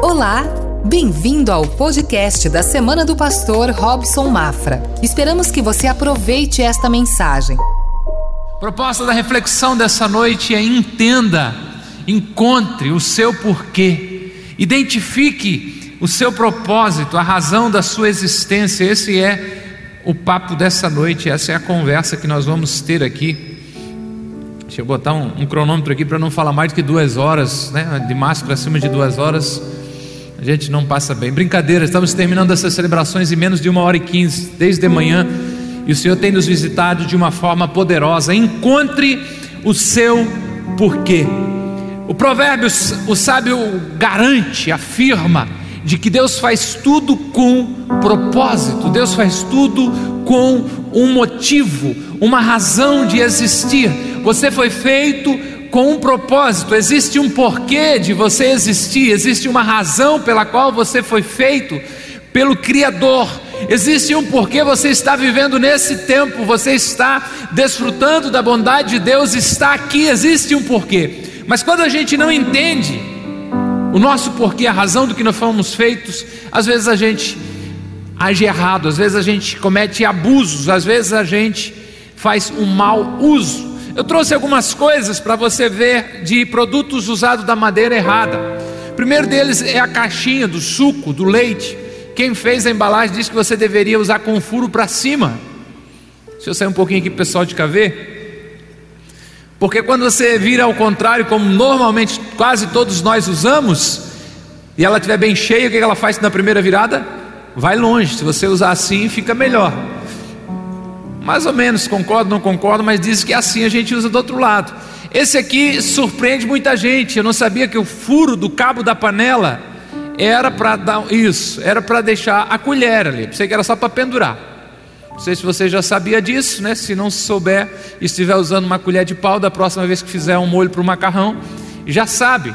Olá, bem-vindo ao podcast da Semana do Pastor Robson Mafra. Esperamos que você aproveite esta mensagem. Proposta da reflexão dessa noite é entenda, encontre o seu porquê, identifique o seu propósito, a razão da sua existência. Esse é o papo dessa noite, essa é a conversa que nós vamos ter aqui. Deixa eu botar um, um cronômetro aqui para não falar mais do que duas horas, né? De máscara acima de duas horas a gente não passa bem. Brincadeira, estamos terminando essas celebrações em menos de uma hora e quinze, desde de manhã, e o Senhor tem nos visitado de uma forma poderosa. Encontre o seu porquê. O provérbio, o sábio garante, afirma, de que Deus faz tudo com propósito, Deus faz tudo com um motivo, uma razão de existir. Você foi feito com um propósito, existe um porquê de você existir, existe uma razão pela qual você foi feito pelo Criador. Existe um porquê você está vivendo nesse tempo, você está desfrutando da bondade de Deus, está aqui, existe um porquê. Mas quando a gente não entende o nosso porquê, a razão do que nós fomos feitos, às vezes a gente age errado, às vezes a gente comete abusos, às vezes a gente faz um mau uso eu trouxe algumas coisas para você ver de produtos usados da madeira errada. O primeiro deles é a caixinha do suco, do leite. Quem fez a embalagem disse que você deveria usar com furo para cima. Deixa eu sair um pouquinho aqui, pessoal, de cá ver. Porque quando você vira ao contrário, como normalmente quase todos nós usamos, e ela estiver bem cheia, o que ela faz na primeira virada? Vai longe. Se você usar assim, fica melhor. Mais ou menos, concordo, não concordo, mas diz que assim a gente usa do outro lado. Esse aqui surpreende muita gente. Eu não sabia que o furo do cabo da panela era para dar isso, era para deixar a colher ali. Pensei que era só para pendurar. Não sei se você já sabia disso, né? Se não souber e estiver usando uma colher de pau, da próxima vez que fizer um molho para o macarrão, já sabe.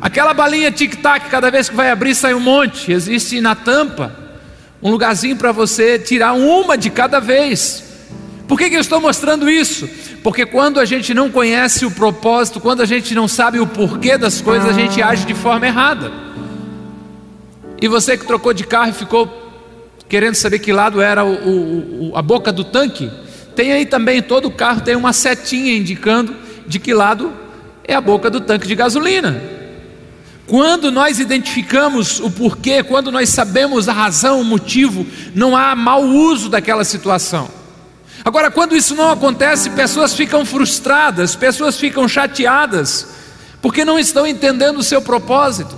Aquela balinha tic-tac, cada vez que vai abrir sai um monte. Existe na tampa um lugarzinho para você tirar uma de cada vez. Por que, que eu estou mostrando isso? Porque quando a gente não conhece o propósito, quando a gente não sabe o porquê das coisas, a gente age de forma errada. E você que trocou de carro e ficou querendo saber que lado era o, o, a boca do tanque, tem aí também, todo carro tem uma setinha indicando de que lado é a boca do tanque de gasolina. Quando nós identificamos o porquê, quando nós sabemos a razão, o motivo, não há mau uso daquela situação. Agora, quando isso não acontece, pessoas ficam frustradas, pessoas ficam chateadas, porque não estão entendendo o seu propósito.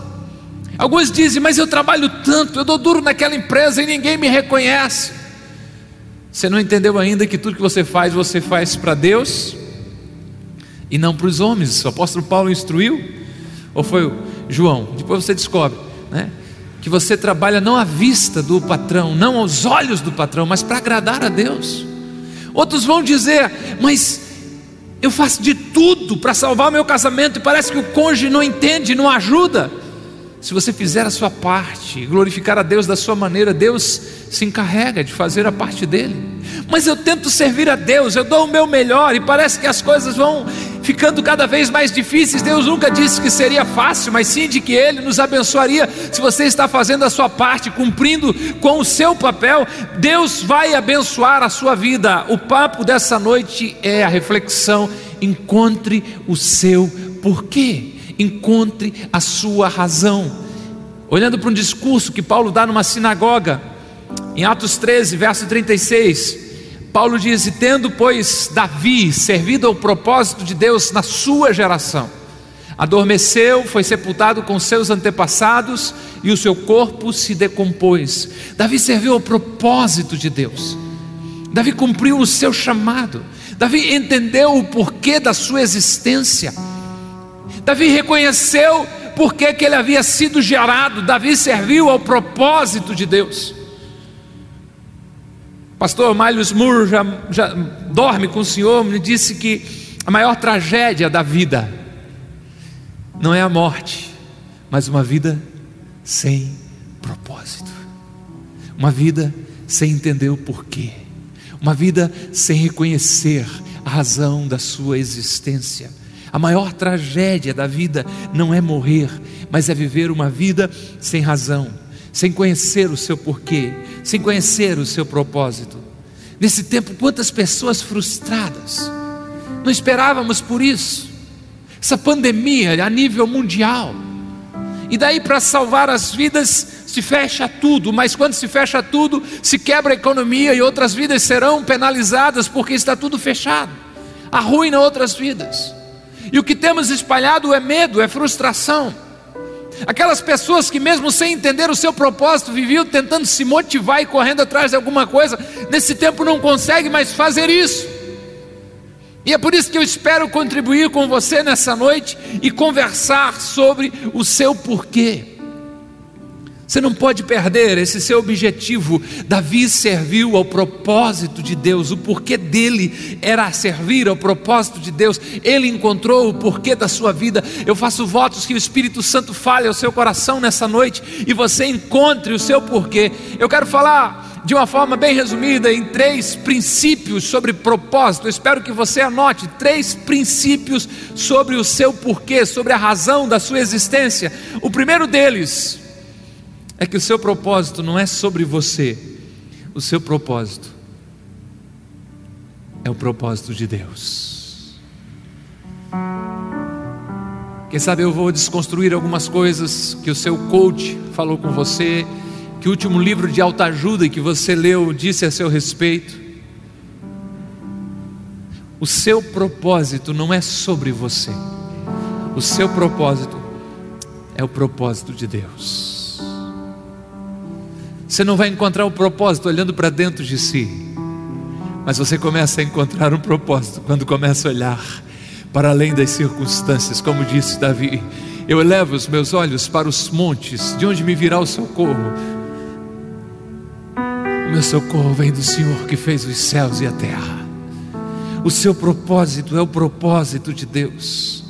Alguns dizem, mas eu trabalho tanto, eu dou duro naquela empresa e ninguém me reconhece. Você não entendeu ainda que tudo que você faz, você faz para Deus e não para os homens. O apóstolo Paulo instruiu, ou foi João? Depois você descobre, né? Que você trabalha não à vista do patrão, não aos olhos do patrão, mas para agradar a Deus. Outros vão dizer, mas eu faço de tudo para salvar meu casamento e parece que o cônjuge não entende, não ajuda. Se você fizer a sua parte, glorificar a Deus da sua maneira, Deus se encarrega de fazer a parte dele. Mas eu tento servir a Deus, eu dou o meu melhor e parece que as coisas vão ficando cada vez mais difíceis. Deus nunca disse que seria fácil, mas sim de que Ele nos abençoaria. Se você está fazendo a sua parte, cumprindo com o seu papel, Deus vai abençoar a sua vida. O papo dessa noite é a reflexão. Encontre o seu porquê encontre a sua razão. Olhando para um discurso que Paulo dá numa sinagoga, em Atos 13, verso 36, Paulo diz: e Tendo, pois, Davi servido ao propósito de Deus na sua geração, adormeceu, foi sepultado com seus antepassados e o seu corpo se decompôs. Davi serviu ao propósito de Deus, Davi cumpriu o seu chamado, Davi entendeu o porquê da sua existência. Davi reconheceu porque que ele havia sido gerado, Davi serviu ao propósito de Deus. Pastor Miles Moore já, já dorme com o Senhor, me disse que a maior tragédia da vida não é a morte, mas uma vida sem propósito, uma vida sem entender o porquê, uma vida sem reconhecer a razão da sua existência. A maior tragédia da vida não é morrer, mas é viver uma vida sem razão, sem conhecer o seu porquê, sem conhecer o seu propósito. Nesse tempo, quantas pessoas frustradas, não esperávamos por isso, essa pandemia a nível mundial, e daí para salvar as vidas se fecha tudo, mas quando se fecha tudo, se quebra a economia e outras vidas serão penalizadas porque está tudo fechado, arruina outras vidas. E o que temos espalhado é medo, é frustração. Aquelas pessoas que, mesmo sem entender o seu propósito, viviam tentando se motivar e correndo atrás de alguma coisa, nesse tempo não conseguem mais fazer isso. E é por isso que eu espero contribuir com você nessa noite e conversar sobre o seu porquê. Você não pode perder esse seu objetivo. Davi serviu ao propósito de Deus, o porquê dele era servir ao propósito de Deus. Ele encontrou o porquê da sua vida. Eu faço votos que o Espírito Santo fale ao seu coração nessa noite e você encontre o seu porquê. Eu quero falar de uma forma bem resumida em três princípios sobre propósito. Eu espero que você anote três princípios sobre o seu porquê, sobre a razão da sua existência. O primeiro deles é que o seu propósito não é sobre você, o seu propósito é o propósito de Deus. Quem sabe eu vou desconstruir algumas coisas que o seu coach falou com você, que o último livro de autoajuda que você leu disse a seu respeito. O seu propósito não é sobre você, o seu propósito é o propósito de Deus. Você não vai encontrar o propósito olhando para dentro de si, mas você começa a encontrar um propósito quando começa a olhar para além das circunstâncias, como disse Davi. Eu elevo os meus olhos para os montes, de onde me virá o socorro. O meu socorro vem do Senhor que fez os céus e a terra. O seu propósito é o propósito de Deus.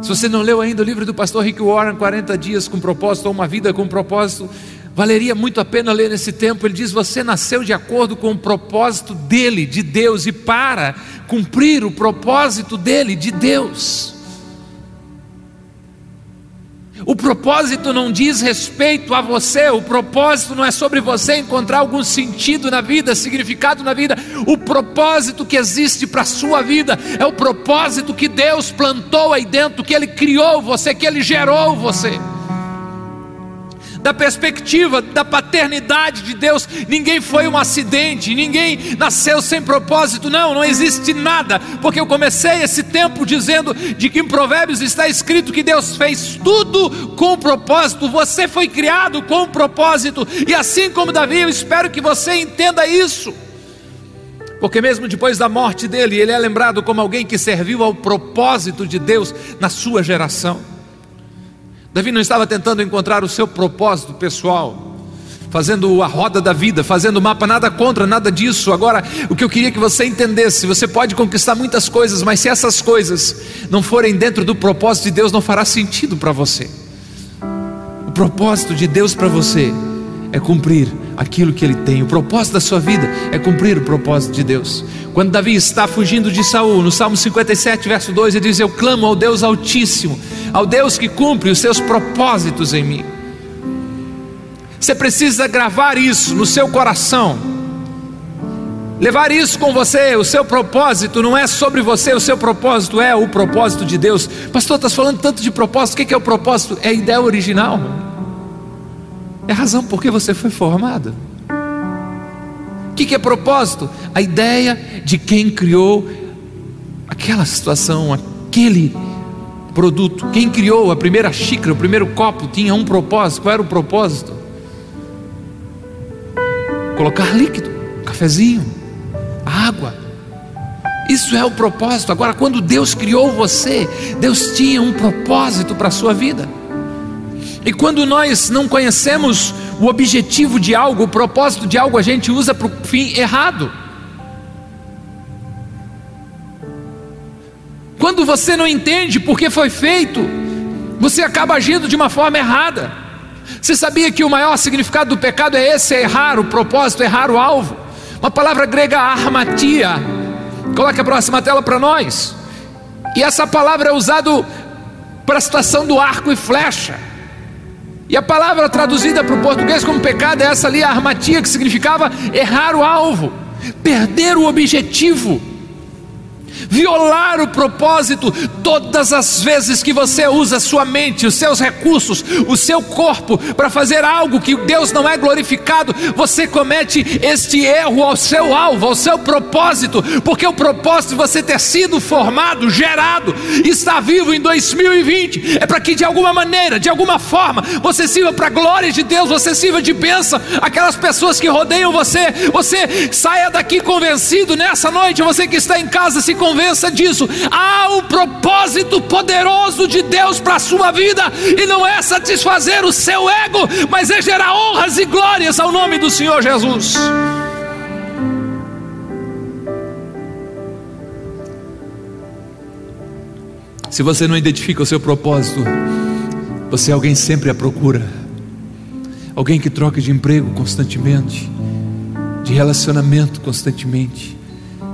Se você não leu ainda o livro do pastor Rick Warren, 40 dias com propósito, ou uma vida com propósito, Valeria muito a pena ler nesse tempo. Ele diz: Você nasceu de acordo com o propósito dele, de Deus, e para cumprir o propósito dele, de Deus. O propósito não diz respeito a você, o propósito não é sobre você encontrar algum sentido na vida, significado na vida. O propósito que existe para a sua vida é o propósito que Deus plantou aí dentro, que Ele criou você, que Ele gerou você da perspectiva da paternidade de Deus, ninguém foi um acidente, ninguém nasceu sem propósito, não, não existe nada, porque eu comecei esse tempo dizendo de que em Provérbios está escrito que Deus fez tudo com propósito, você foi criado com propósito, e assim como Davi, eu espero que você entenda isso. Porque mesmo depois da morte dele, ele é lembrado como alguém que serviu ao propósito de Deus na sua geração. Davi não estava tentando encontrar o seu propósito pessoal, fazendo a roda da vida, fazendo o mapa, nada contra, nada disso. Agora, o que eu queria que você entendesse: você pode conquistar muitas coisas, mas se essas coisas não forem dentro do propósito de Deus, não fará sentido para você. O propósito de Deus para você é cumprir aquilo que ele tem. O propósito da sua vida é cumprir o propósito de Deus. Quando Davi está fugindo de Saul, no Salmo 57, verso 2, ele diz: Eu clamo ao Deus Altíssimo, ao Deus que cumpre os seus propósitos em mim. Você precisa gravar isso no seu coração. Levar isso com você, o seu propósito não é sobre você, o seu propósito é o propósito de Deus. Pastor, está falando tanto de propósito, o que é o propósito? É a ideia original. É a razão por que você foi formado. O que é propósito? A ideia de quem criou aquela situação, aquele produto. Quem criou a primeira xícara, o primeiro copo, tinha um propósito. Qual era o propósito? Colocar líquido, cafezinho, água. Isso é o propósito. Agora, quando Deus criou você, Deus tinha um propósito para a sua vida. E quando nós não conhecemos o objetivo de algo, o propósito de algo, a gente usa para o fim errado. Quando você não entende por que foi feito, você acaba agindo de uma forma errada. Você sabia que o maior significado do pecado é esse: é errar o propósito, errar o alvo? Uma palavra grega armatia. Coloque a próxima tela para nós. E essa palavra é usada para a situação do arco e flecha. E a palavra traduzida para o português como pecado é essa ali, armatia, que significava errar o alvo, perder o objetivo violar o propósito todas as vezes que você usa a sua mente, os seus recursos, o seu corpo para fazer algo que Deus não é glorificado, você comete este erro ao seu alvo, ao seu propósito, porque o propósito de você ter sido formado, gerado, está vivo em 2020, é para que de alguma maneira, de alguma forma, você sirva para a glória de Deus, você sirva de bênção aquelas pessoas que rodeiam você, você saia daqui convencido nessa noite, você que está em casa se convença disso. Há um propósito poderoso de Deus para a sua vida, e não é satisfazer o seu ego, mas é gerar honras e glórias ao nome do Senhor Jesus. Se você não identifica o seu propósito, você é alguém sempre à procura, alguém que troca de emprego constantemente, de relacionamento constantemente,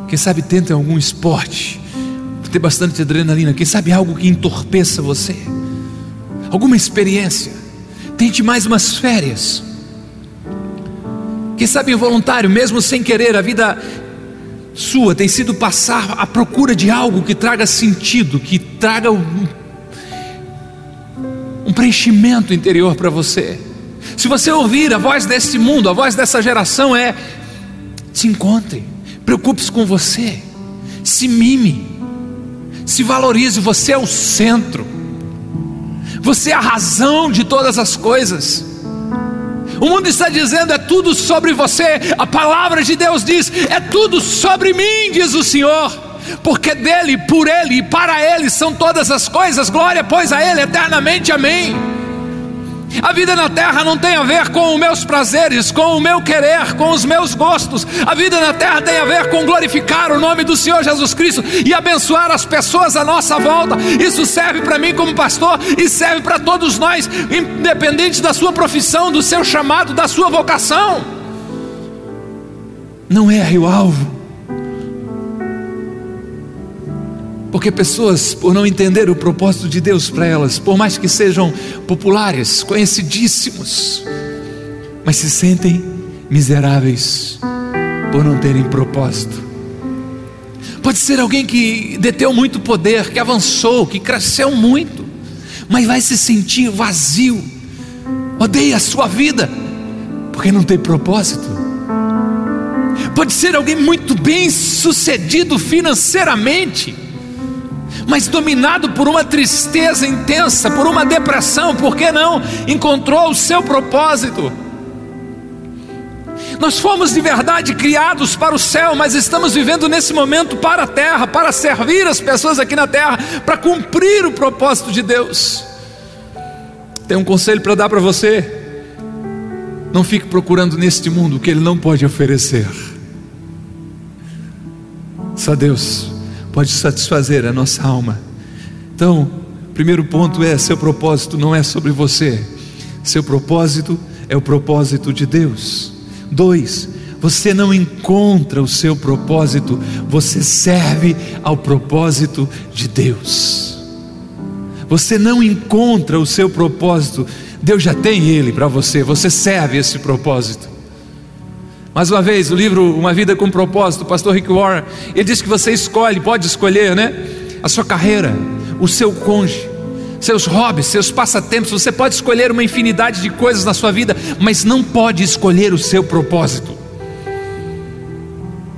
quem sabe tenta algum esporte, ter bastante adrenalina. Quem sabe algo que entorpeça você, alguma experiência. Tente mais umas férias. Quem sabe involuntário, mesmo sem querer, a vida sua tem sido passar à procura de algo que traga sentido, que traga um, um preenchimento interior para você. Se você ouvir a voz desse mundo, a voz dessa geração é: se encontre Preocupe-se com você. Se mime. Se valorize. Você é o centro. Você é a razão de todas as coisas. O mundo está dizendo é tudo sobre você. A palavra de Deus diz é tudo sobre mim, diz o Senhor. Porque dele, por ele e para ele são todas as coisas. Glória, pois, a ele eternamente. Amém. A vida na terra não tem a ver com os meus prazeres, com o meu querer, com os meus gostos. A vida na terra tem a ver com glorificar o nome do Senhor Jesus Cristo e abençoar as pessoas à nossa volta. Isso serve para mim como pastor e serve para todos nós, independente da sua profissão, do seu chamado, da sua vocação. Não erre o alvo. Porque pessoas, por não entender o propósito de Deus para elas, por mais que sejam populares, conhecidíssimos, mas se sentem miseráveis por não terem propósito. Pode ser alguém que deteu muito poder, que avançou, que cresceu muito, mas vai se sentir vazio, odeia a sua vida, porque não tem propósito. Pode ser alguém muito bem sucedido financeiramente, mas dominado por uma tristeza intensa, por uma depressão, por que não encontrou o seu propósito? Nós fomos de verdade criados para o céu, mas estamos vivendo nesse momento para a terra, para servir as pessoas aqui na terra, para cumprir o propósito de Deus. Tem um conselho para dar para você: não fique procurando neste mundo o que Ele não pode oferecer. Só Deus pode satisfazer a nossa alma. Então, primeiro ponto é: seu propósito não é sobre você, seu propósito é o propósito de Deus. Dois, você não encontra o seu propósito, você serve ao propósito de Deus. Você não encontra o seu propósito, Deus já tem ele para você, você serve esse propósito. Mais uma vez, o livro Uma Vida com Propósito, o pastor Rick Warren, ele diz que você escolhe, pode escolher, né? A sua carreira, o seu cônjuge, seus hobbies, seus passatempos, você pode escolher uma infinidade de coisas na sua vida, mas não pode escolher o seu propósito.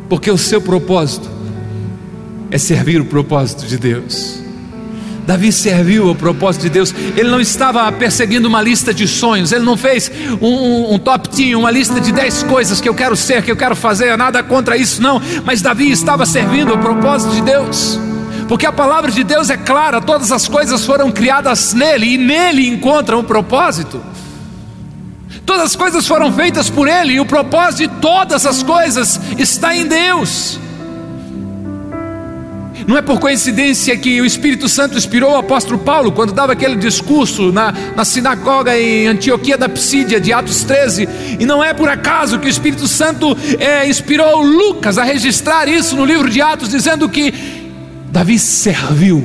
Porque o seu propósito é servir o propósito de Deus. Davi serviu ao propósito de Deus. Ele não estava perseguindo uma lista de sonhos. Ele não fez um, um, um top team, uma lista de dez coisas que eu quero ser, que eu quero fazer. Nada contra isso, não. Mas Davi estava servindo ao propósito de Deus. Porque a palavra de Deus é clara, todas as coisas foram criadas nele e nele encontram um propósito. Todas as coisas foram feitas por ele e o propósito de todas as coisas está em Deus. Não é por coincidência que o Espírito Santo inspirou o apóstolo Paulo quando dava aquele discurso na, na sinagoga em Antioquia da Psídia, de Atos 13, e não é por acaso que o Espírito Santo é, inspirou Lucas a registrar isso no livro de Atos, dizendo que Davi serviu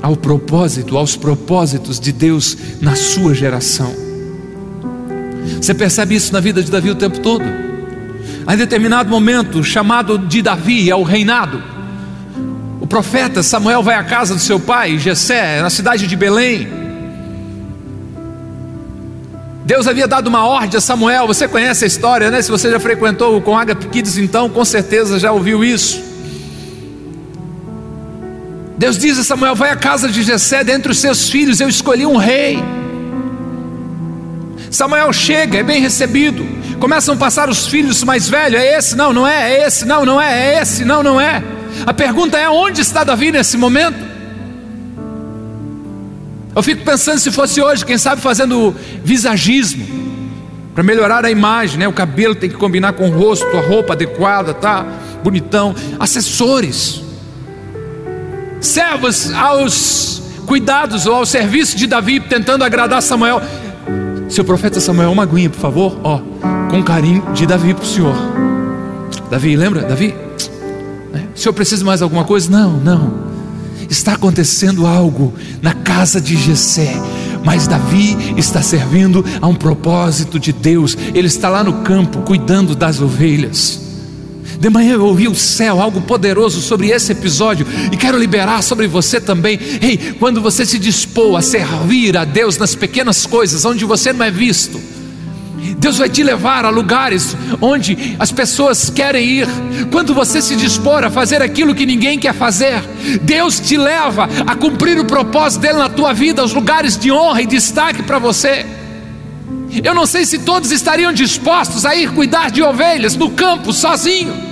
ao propósito, aos propósitos de Deus na sua geração. Você percebe isso na vida de Davi o tempo todo. Em determinado momento, chamado de Davi ao reinado, profeta Samuel vai à casa do seu pai, Jessé, na cidade de Belém. Deus havia dado uma ordem a Samuel, você conhece a história, né? Se você já frequentou com Agape Kids, então com certeza já ouviu isso. Deus diz a Samuel: Vai à casa de Jessé, dentre os seus filhos eu escolhi um rei. Samuel chega, é bem recebido. Começam a passar os filhos mais velhos: É esse? Não, não é. É esse? Não, não é. É esse? Não, não é. A pergunta é: onde está Davi nesse momento? Eu fico pensando se fosse hoje, quem sabe fazendo visagismo para melhorar a imagem, né? O cabelo tem que combinar com o rosto, a roupa adequada, tá? Bonitão. Assessores servos aos cuidados ou ao serviço de Davi, tentando agradar Samuel. Seu profeta Samuel, uma aguinha, por favor, ó, com carinho de Davi para o senhor. Davi, lembra? Davi? Né? O senhor precisa mais alguma coisa? Não, não. Está acontecendo algo na casa de Jessé, mas Davi está servindo a um propósito de Deus. Ele está lá no campo cuidando das ovelhas. De manhã eu ouvi o céu, algo poderoso sobre esse episódio, e quero liberar sobre você também. Ei, quando você se dispor a servir a Deus nas pequenas coisas, onde você não é visto, Deus vai te levar a lugares onde as pessoas querem ir. Quando você se dispor a fazer aquilo que ninguém quer fazer, Deus te leva a cumprir o propósito dele na tua vida, os lugares de honra e destaque para você. Eu não sei se todos estariam dispostos a ir cuidar de ovelhas no campo sozinho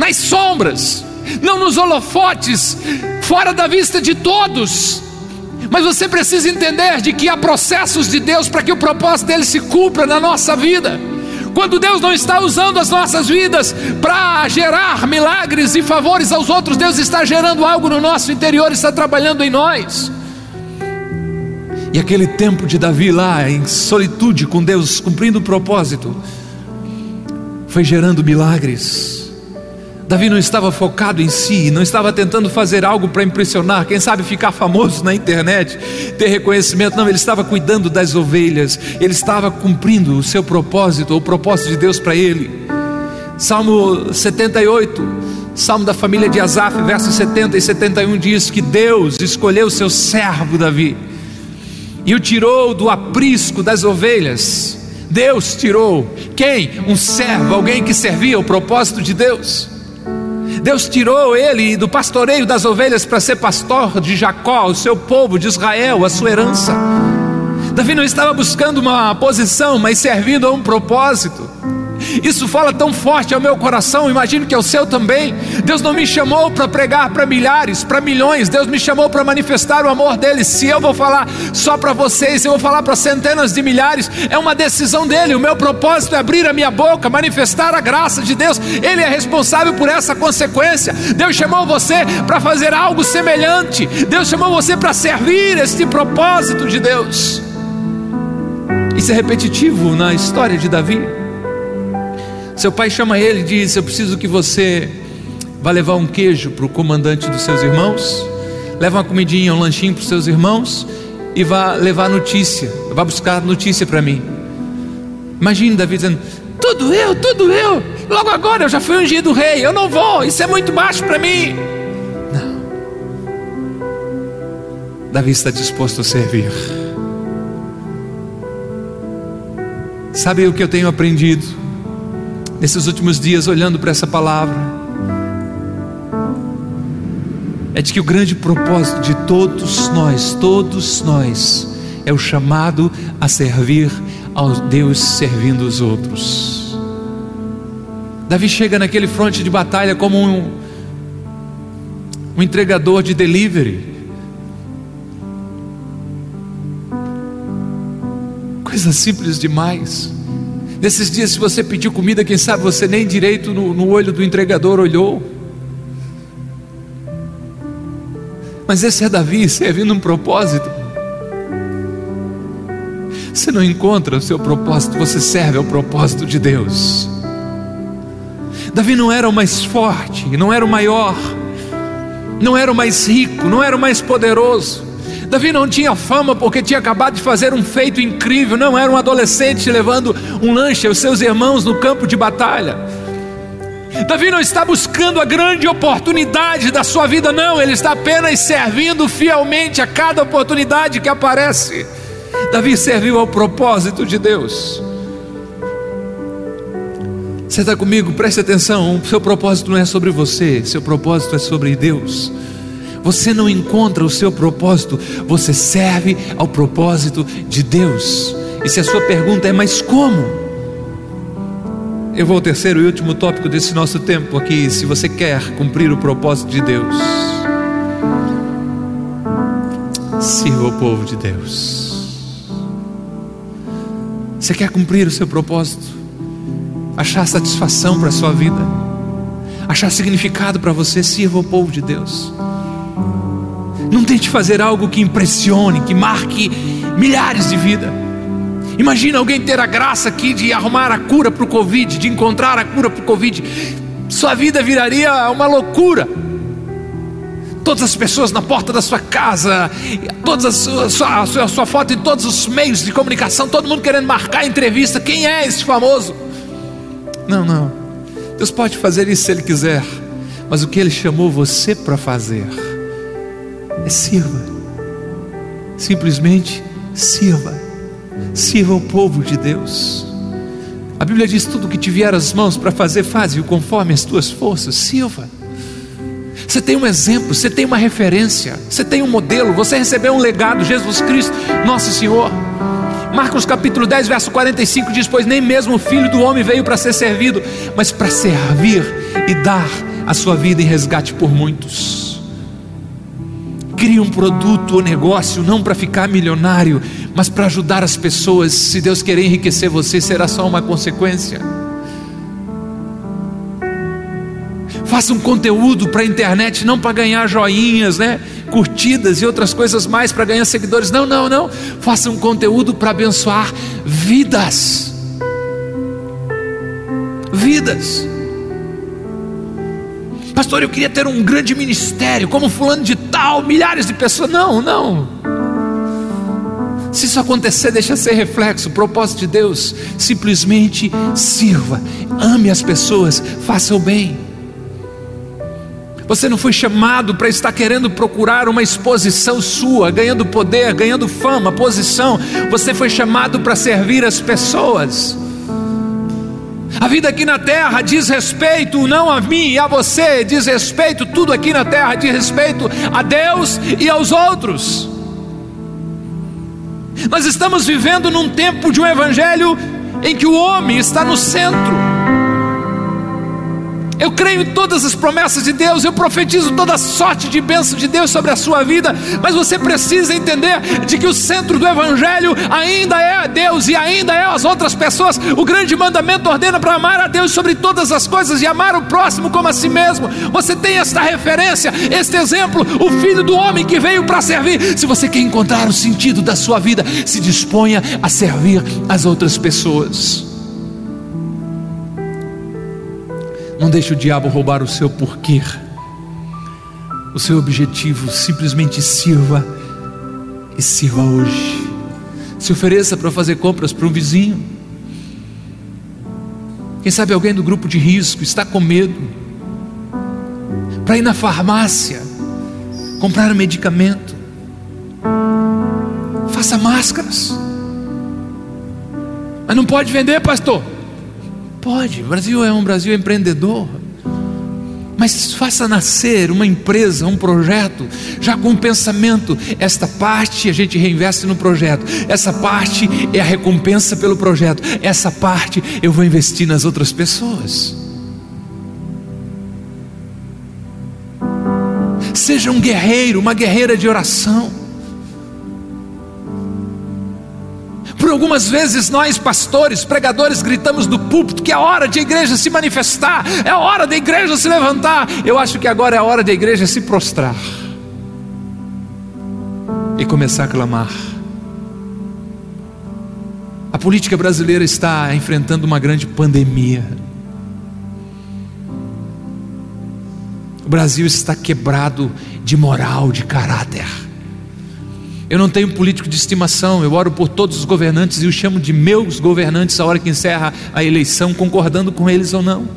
nas sombras, não nos holofotes, fora da vista de todos. Mas você precisa entender de que há processos de Deus para que o propósito dele se cumpra na nossa vida. Quando Deus não está usando as nossas vidas para gerar milagres e favores aos outros, Deus está gerando algo no nosso interior, está trabalhando em nós. E aquele tempo de Davi lá, em solitude com Deus, cumprindo o propósito, foi gerando milagres Davi não estava focado em si, não estava tentando fazer algo para impressionar, quem sabe ficar famoso na internet, ter reconhecimento. Não, ele estava cuidando das ovelhas, ele estava cumprindo o seu propósito, o propósito de Deus para ele. Salmo 78, Salmo da família de Asaf, versos 70 e 71 diz que Deus escolheu o seu servo Davi e o tirou do aprisco das ovelhas. Deus tirou quem? Um servo, alguém que servia o propósito de Deus. Deus tirou ele do pastoreio das ovelhas para ser pastor de Jacó, o seu povo de Israel, a sua herança. Davi não estava buscando uma posição, mas servindo a um propósito. Isso fala tão forte ao meu coração, imagino que é o seu também. Deus não me chamou para pregar para milhares, para milhões, Deus me chamou para manifestar o amor dele. Se eu vou falar só para vocês, eu vou falar para centenas de milhares, é uma decisão dele. O meu propósito é abrir a minha boca, manifestar a graça de Deus. Ele é responsável por essa consequência. Deus chamou você para fazer algo semelhante. Deus chamou você para servir este propósito de Deus. Isso é repetitivo na história de Davi. Seu pai chama ele e diz: Eu preciso que você vá levar um queijo para o comandante dos seus irmãos, leva uma comidinha, um lanchinho para os seus irmãos e vá levar notícia, vá buscar notícia para mim. Imagine Davi dizendo: Tudo eu, tudo eu, logo agora eu já fui ungido rei, eu não vou, isso é muito baixo para mim. Não. Davi está disposto a servir. Sabe o que eu tenho aprendido? Nesses últimos dias olhando para essa palavra é de que o grande propósito de todos nós, todos nós, é o chamado a servir ao Deus servindo os outros. Davi chega naquele fronte de batalha como um, um entregador de delivery. Coisa simples demais. Nesses dias, se você pediu comida, quem sabe você nem direito no, no olho do entregador olhou. Mas esse é Davi servindo um propósito. Você não encontra o seu propósito, você serve ao propósito de Deus. Davi não era o mais forte, não era o maior, não era o mais rico, não era o mais poderoso. Davi não tinha fama porque tinha acabado de fazer um feito incrível, não era um adolescente levando um lanche aos seus irmãos no campo de batalha. Davi não está buscando a grande oportunidade da sua vida, não, ele está apenas servindo fielmente a cada oportunidade que aparece. Davi serviu ao propósito de Deus. Você está comigo? Preste atenção. O seu propósito não é sobre você, seu propósito é sobre Deus. Você não encontra o seu propósito, você serve ao propósito de Deus. E se a sua pergunta é, mas como? Eu vou ao terceiro e último tópico desse nosso tempo aqui. Se você quer cumprir o propósito de Deus, sirva o povo de Deus. Você quer cumprir o seu propósito? achar satisfação para a sua vida, achar significado para você, sirva o povo de Deus. Não tente fazer algo que impressione, que marque milhares de vidas. Imagina alguém ter a graça aqui de arrumar a cura para o Covid, de encontrar a cura para o Covid. Sua vida viraria uma loucura. Todas as pessoas na porta da sua casa, todas a sua, sua, a sua foto em todos os meios de comunicação, todo mundo querendo marcar entrevista. Quem é esse famoso? Não, não. Deus pode fazer isso se Ele quiser, mas o que Ele chamou você para fazer é sirva. Simplesmente sirva. Sirva o povo de Deus. A Bíblia diz: tudo que te vier às mãos para fazer, faze-o conforme as tuas forças. Sirva. Você tem um exemplo, você tem uma referência, você tem um modelo, você recebeu um legado, Jesus Cristo, nosso Senhor. Marcos capítulo 10, verso 45 diz: Pois nem mesmo o filho do homem veio para ser servido, mas para servir e dar a sua vida em resgate por muitos. Crie um produto ou negócio não para ficar milionário, mas para ajudar as pessoas. Se Deus querer enriquecer você, será só uma consequência. Faça um conteúdo para a internet, não para ganhar joinhas, né? curtidas e outras coisas mais para ganhar seguidores. Não, não, não. Faça um conteúdo para abençoar vidas. Vidas. Pastor, eu queria ter um grande ministério, como fulano de tal, milhares de pessoas. Não, não. Se isso acontecer, deixa ser reflexo, o propósito de Deus. Simplesmente sirva, ame as pessoas, faça o bem. Você não foi chamado para estar querendo procurar uma exposição sua, ganhando poder, ganhando fama, posição. Você foi chamado para servir as pessoas. A vida aqui na terra diz respeito não a mim e a você, diz respeito, tudo aqui na terra diz respeito a Deus e aos outros. Nós estamos vivendo num tempo de um evangelho em que o homem está no centro. Eu creio em todas as promessas de Deus, eu profetizo toda sorte de bênção de Deus sobre a sua vida, mas você precisa entender de que o centro do Evangelho ainda é Deus e ainda é as outras pessoas. O grande mandamento ordena para amar a Deus sobre todas as coisas e amar o próximo como a si mesmo. Você tem esta referência, este exemplo, o Filho do Homem que veio para servir. Se você quer encontrar o sentido da sua vida, se disponha a servir as outras pessoas. Não deixe o diabo roubar o seu porquê, o seu objetivo. Simplesmente sirva e sirva hoje. Se ofereça para fazer compras para um vizinho. Quem sabe alguém do grupo de risco está com medo para ir na farmácia comprar um medicamento. Faça máscaras. Mas não pode vender, pastor. Pode, o Brasil é um Brasil empreendedor. Mas faça nascer uma empresa, um projeto, já com o pensamento: esta parte a gente reinveste no projeto, essa parte é a recompensa pelo projeto, essa parte eu vou investir nas outras pessoas. Seja um guerreiro, uma guerreira de oração. Por algumas vezes nós, pastores, pregadores, gritamos do púlpito que é hora de a igreja se manifestar, é hora da igreja se levantar. Eu acho que agora é a hora da igreja se prostrar e começar a clamar. A política brasileira está enfrentando uma grande pandemia. O Brasil está quebrado de moral, de caráter. Eu não tenho político de estimação, eu oro por todos os governantes e os chamo de meus governantes a hora que encerra a eleição, concordando com eles ou não.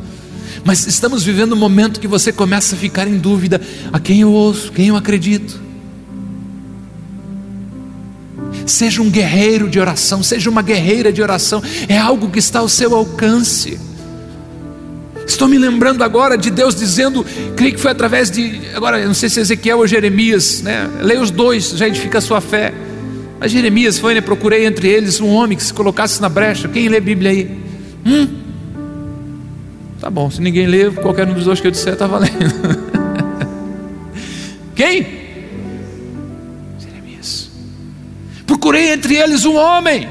Mas estamos vivendo um momento que você começa a ficar em dúvida: a quem eu ouço, quem eu acredito. Seja um guerreiro de oração, seja uma guerreira de oração, é algo que está ao seu alcance. Estou me lembrando agora de Deus dizendo, creio que foi através de, agora não sei se Ezequiel ou Jeremias, né? Leia os dois, já edifica a sua fé. A Jeremias foi, né? Procurei entre eles um homem que se colocasse na brecha. Quem lê Bíblia aí? Hum? Tá bom, se ninguém lê, qualquer um dos dois que eu disser está valendo. Quem? Jeremias. Procurei entre eles um homem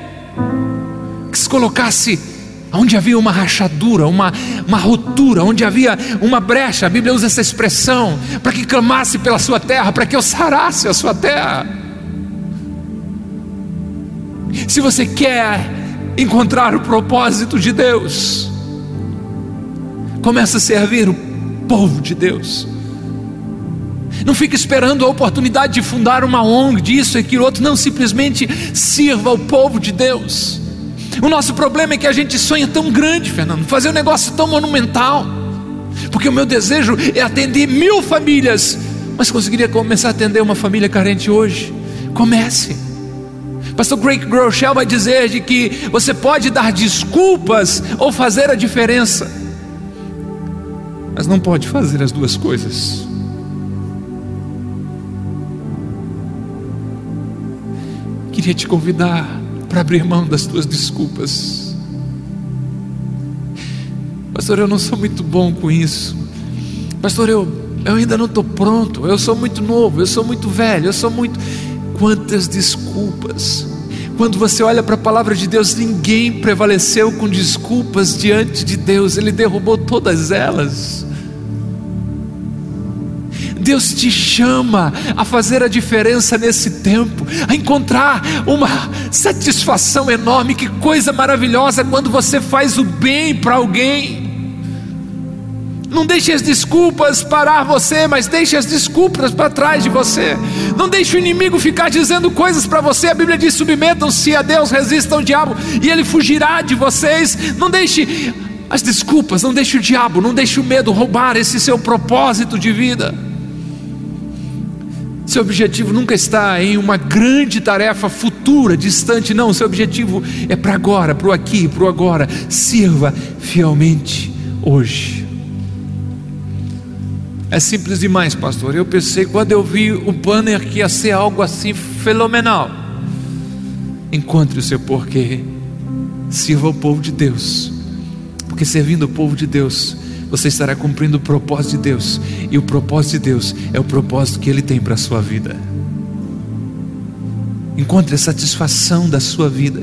que se colocasse onde havia uma rachadura, uma, uma ruptura, onde havia uma brecha, a Bíblia usa essa expressão, para que clamasse pela sua terra, para que eu sarasse a sua terra. Se você quer encontrar o propósito de Deus, comece a servir o povo de Deus. Não fique esperando a oportunidade de fundar uma ONG, disso, aquilo, outro. Não, simplesmente sirva o povo de Deus. O nosso problema é que a gente sonha tão grande, Fernando, fazer um negócio tão monumental. Porque o meu desejo é atender mil famílias, mas conseguiria começar a atender uma família carente hoje? Comece. Pastor Craig Groeschel vai dizer de que você pode dar desculpas ou fazer a diferença, mas não pode fazer as duas coisas. Queria te convidar para abrir mão das tuas desculpas. Pastor, eu não sou muito bom com isso. Pastor, eu, eu ainda não estou pronto. Eu sou muito novo, eu sou muito velho, eu sou muito. Quantas desculpas. Quando você olha para a palavra de Deus, ninguém prevaleceu com desculpas diante de Deus, Ele derrubou todas elas. Deus te chama a fazer a diferença nesse tempo, a encontrar uma satisfação enorme. Que coisa maravilhosa quando você faz o bem para alguém. Não deixe as desculpas parar você, mas deixe as desculpas para trás de você. Não deixe o inimigo ficar dizendo coisas para você. A Bíblia diz: submetam-se a Deus, resistam ao diabo e ele fugirá de vocês. Não deixe as desculpas, não deixe o diabo, não deixe o medo roubar esse seu propósito de vida. Seu objetivo nunca está em uma grande tarefa futura, distante, não. Seu objetivo é para agora, para o aqui, para o agora. Sirva fielmente hoje. É simples demais, pastor. Eu pensei quando eu vi o banner que ia ser algo assim fenomenal. Encontre o seu porquê. Sirva o povo de Deus. Porque servindo o povo de Deus, você estará cumprindo o propósito de Deus, e o propósito de Deus é o propósito que Ele tem para a sua vida. Encontre a satisfação da sua vida.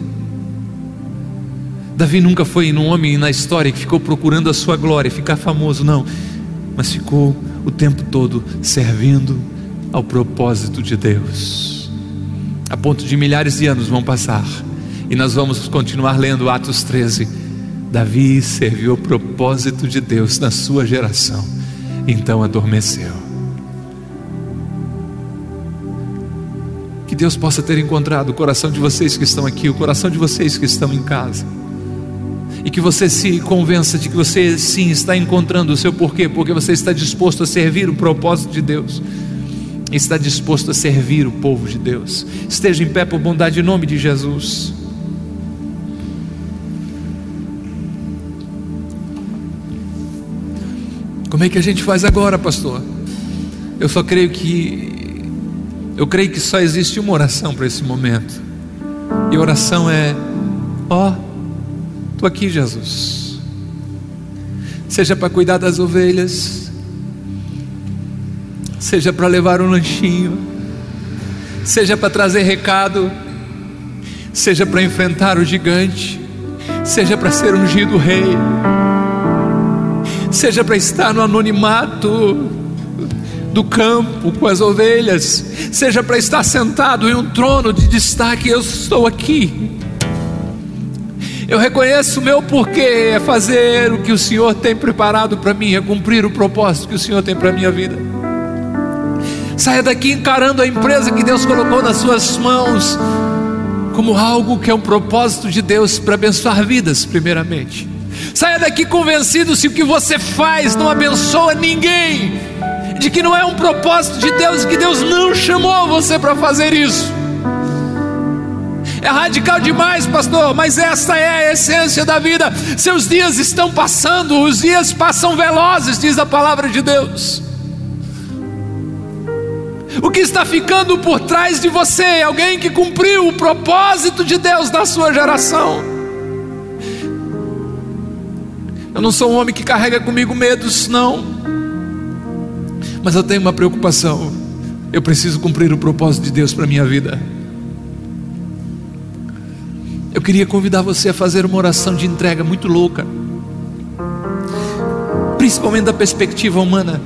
Davi nunca foi um homem na história que ficou procurando a sua glória, ficar famoso, não, mas ficou o tempo todo servindo ao propósito de Deus, a ponto de milhares de anos vão passar e nós vamos continuar lendo Atos 13 Davi serviu o propósito de Deus na sua geração, então adormeceu. Que Deus possa ter encontrado o coração de vocês que estão aqui, o coração de vocês que estão em casa, e que você se convença de que você sim está encontrando o seu porquê, porque você está disposto a servir o propósito de Deus, está disposto a servir o povo de Deus. Esteja em pé por bondade em nome de Jesus. Como é que a gente faz agora, pastor? Eu só creio que eu creio que só existe uma oração para esse momento. E a oração é: ó, oh, tô aqui, Jesus. Seja para cuidar das ovelhas, seja para levar um lanchinho, seja para trazer recado, seja para enfrentar o gigante, seja para ser ungido rei seja para estar no anonimato do campo com as ovelhas, seja para estar sentado em um trono de destaque, eu estou aqui. Eu reconheço o meu porquê é fazer o que o Senhor tem preparado para mim, é cumprir o propósito que o Senhor tem para a minha vida. Saia daqui encarando a empresa que Deus colocou nas suas mãos como algo que é um propósito de Deus para abençoar vidas, primeiramente. Saia daqui convencido se o que você faz não abençoa ninguém, de que não é um propósito de Deus, que Deus não chamou você para fazer isso. É radical demais, pastor, mas essa é a essência da vida. Seus dias estão passando, os dias passam velozes, diz a palavra de Deus. O que está ficando por trás de você é alguém que cumpriu o propósito de Deus na sua geração. Eu não sou um homem que carrega comigo medos, não. Mas eu tenho uma preocupação. Eu preciso cumprir o propósito de Deus para minha vida. Eu queria convidar você a fazer uma oração de entrega muito louca, principalmente da perspectiva humana.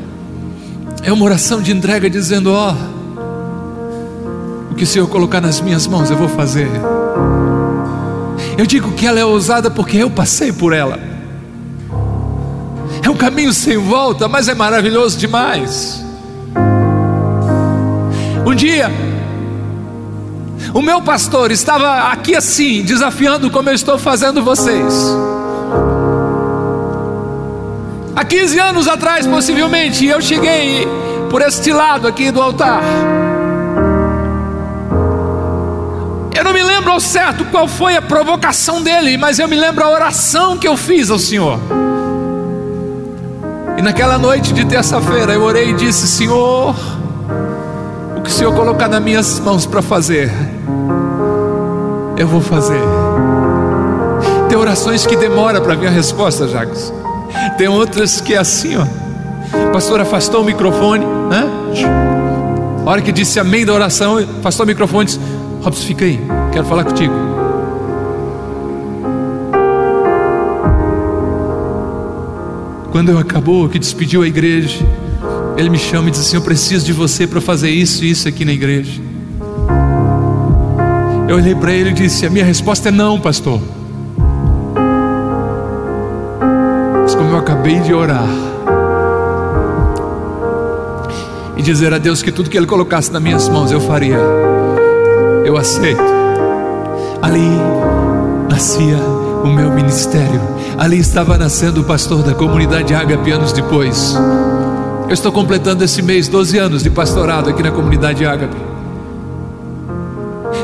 É uma oração de entrega dizendo: Ó, oh, o que o Senhor colocar nas minhas mãos eu vou fazer. Eu digo que ela é ousada porque eu passei por ela. Um caminho sem volta, mas é maravilhoso demais. Um dia, o meu pastor estava aqui assim, desafiando como eu estou fazendo vocês. Há 15 anos atrás, possivelmente, eu cheguei por este lado aqui do altar. Eu não me lembro ao certo qual foi a provocação dele, mas eu me lembro a oração que eu fiz ao Senhor. E naquela noite de terça-feira eu orei e disse: Senhor, o que o Senhor colocar nas minhas mãos para fazer, eu vou fazer. Tem orações que demora para vir a resposta, Jacques. Tem outras que é assim, ó. Pastor afastou o microfone, né? A hora que disse amém da oração, afastou o microfone e disse: Robson, fica aí, quero falar contigo. Quando eu acabou, que despediu a igreja, ele me chama e diz assim: Eu preciso de você para fazer isso e isso aqui na igreja. Eu olhei para ele e disse: A minha resposta é não, pastor. eu acabei de orar e dizer a Deus que tudo que Ele colocasse nas minhas mãos eu faria, eu aceito. Ali nascia o meu ministério, ali estava nascendo o pastor da comunidade Agape anos depois. Eu estou completando esse mês 12 anos de pastorado aqui na comunidade Agape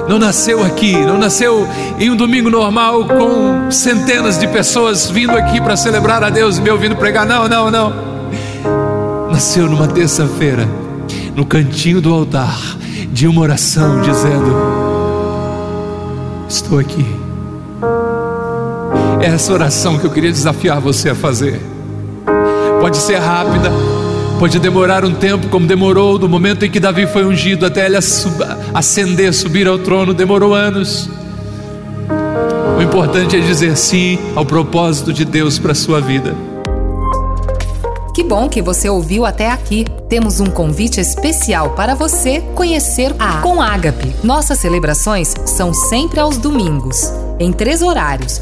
não nasceu aqui, não nasceu em um domingo normal com centenas de pessoas vindo aqui para celebrar a Deus e me ouvindo pregar. Não, não, não. Nasceu numa terça-feira, no cantinho do altar, de uma oração dizendo: Estou aqui. É essa oração que eu queria desafiar você a fazer. Pode ser rápida, Pode demorar um tempo, como demorou do momento em que Davi foi ungido até ele ascender, subir ao trono, demorou anos. O importante é dizer sim ao propósito de Deus para sua vida. Que bom que você ouviu até aqui. Temos um convite especial para você conhecer a Com Ágape. Nossas celebrações são sempre aos domingos, em três horários: